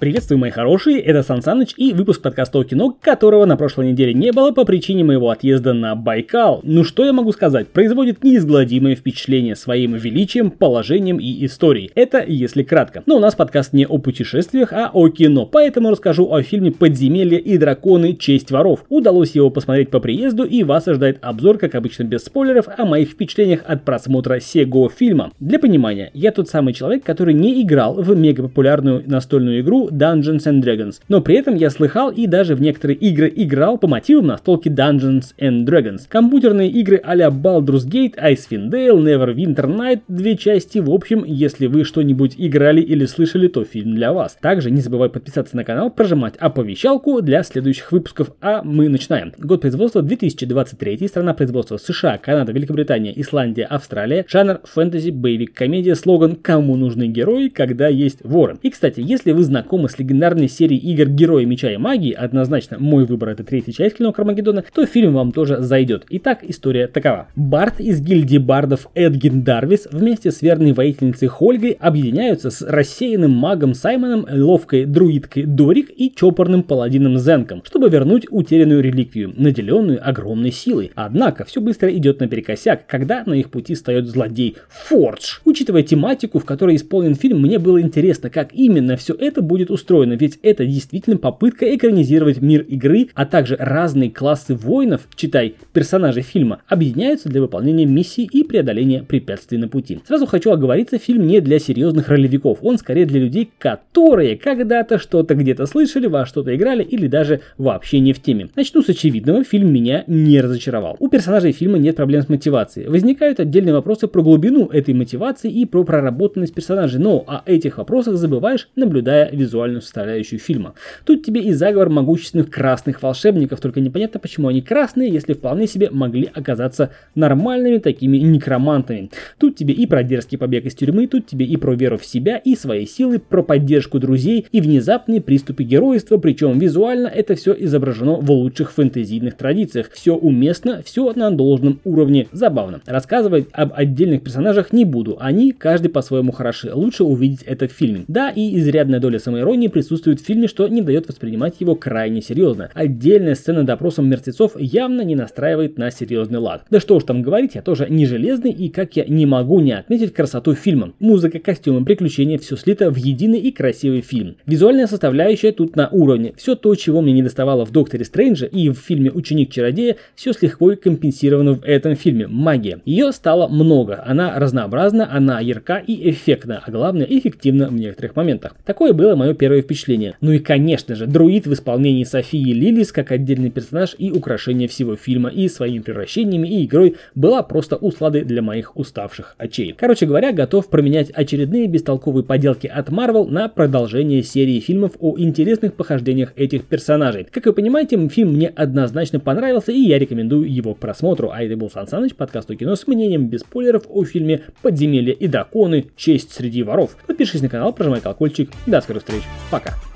Приветствую, мои хорошие, это Сан Саныч и выпуск подкаста о кино, которого на прошлой неделе не было по причине моего отъезда на Байкал. Ну что я могу сказать, производит неизгладимое впечатление своим величием, положением и историей. Это если кратко. Но у нас подкаст не о путешествиях, а о кино, поэтому расскажу о фильме «Подземелье и драконы. Честь воров». Удалось его посмотреть по приезду и вас ожидает обзор, как обычно без спойлеров, о моих впечатлениях от просмотра сего фильма. Для понимания, я тот самый человек, который не играл в мегапопулярную настольную игру Dungeons and Dragons. Но при этом я слыхал и даже в некоторые игры играл по мотивам настолки Dungeons and Dragons. Компьютерные игры а-ля Baldur's Gate, Icewind Dale, Neverwinter Night, две части. В общем, если вы что-нибудь играли или слышали, то фильм для вас. Также не забывай подписаться на канал, прожимать оповещалку для следующих выпусков. А мы начинаем. Год производства 2023, страна производства США, Канада, Великобритания, Исландия, Австралия, жанр фэнтези, боевик, комедия, слоган «Кому нужны герои, когда есть ворон». И, кстати, если вы знакомы знакомы с легендарной серией игр Герои Меча и Магии, однозначно мой выбор это третья часть кино Кармагеддона, то фильм вам тоже зайдет. Итак, история такова. Барт из гильдии бардов Эдгин Дарвис вместе с верной воительницей Хольгой объединяются с рассеянным магом Саймоном, ловкой друидкой Дорик и чопорным паладином Зенком, чтобы вернуть утерянную реликвию, наделенную огромной силой. Однако все быстро идет наперекосяк, когда на их пути встает злодей Фордж. Учитывая тематику, в которой исполнен фильм, мне было интересно, как именно все это будет устроено, ведь это действительно попытка экранизировать мир игры, а также разные классы воинов, читай, персонажей фильма, объединяются для выполнения миссий и преодоления препятствий на пути. Сразу хочу оговориться, фильм не для серьезных ролевиков, он скорее для людей, которые когда-то что-то где-то слышали, во что-то играли или даже вообще не в теме. Начну с очевидного, фильм меня не разочаровал. У персонажей фильма нет проблем с мотивацией. Возникают отдельные вопросы про глубину этой мотивации и про проработанность персонажей, но о этих вопросах забываешь, наблюдая визуально визуальную составляющую фильма. Тут тебе и заговор могущественных красных волшебников, только непонятно, почему они красные, если вполне себе могли оказаться нормальными такими некромантами. Тут тебе и про дерзкий побег из тюрьмы, тут тебе и про веру в себя и свои силы, про поддержку друзей и внезапные приступы геройства, причем визуально это все изображено в лучших фэнтезийных традициях. Все уместно, все на должном уровне. Забавно. Рассказывать об отдельных персонажах не буду, они каждый по-своему хороши. Лучше увидеть это в фильме. Да, и изрядная доля самой самоиронии присутствует в фильме, что не дает воспринимать его крайне серьезно. Отдельная сцена допросом мертвецов явно не настраивает на серьезный лад. Да что уж там говорить, я тоже не железный и как я не могу не отметить красоту фильма. Музыка, костюмы, приключения, все слито в единый и красивый фильм. Визуальная составляющая тут на уровне. Все то, чего мне не доставало в Докторе Стрэнджа и в фильме Ученик-чародея, все с легко компенсировано в этом фильме. Магия. Ее стало много. Она разнообразна, она ярка и эффектна, а главное эффективна в некоторых моментах. Такое было мое первое впечатление. Ну и конечно же, друид в исполнении Софии Лилис как отдельный персонаж и украшение всего фильма и своими превращениями и игрой была просто усладой для моих уставших очей. Короче говоря, готов променять очередные бестолковые поделки от Marvel на продолжение серии фильмов о интересных похождениях этих персонажей. Как вы понимаете, фильм мне однозначно понравился и я рекомендую его к просмотру. А это был Сан Саныч, подкаст о кино с мнением без спойлеров о фильме «Подземелье и драконы. Честь среди воров». Подпишись на канал, прожимай колокольчик. До скорых встреч. Пока.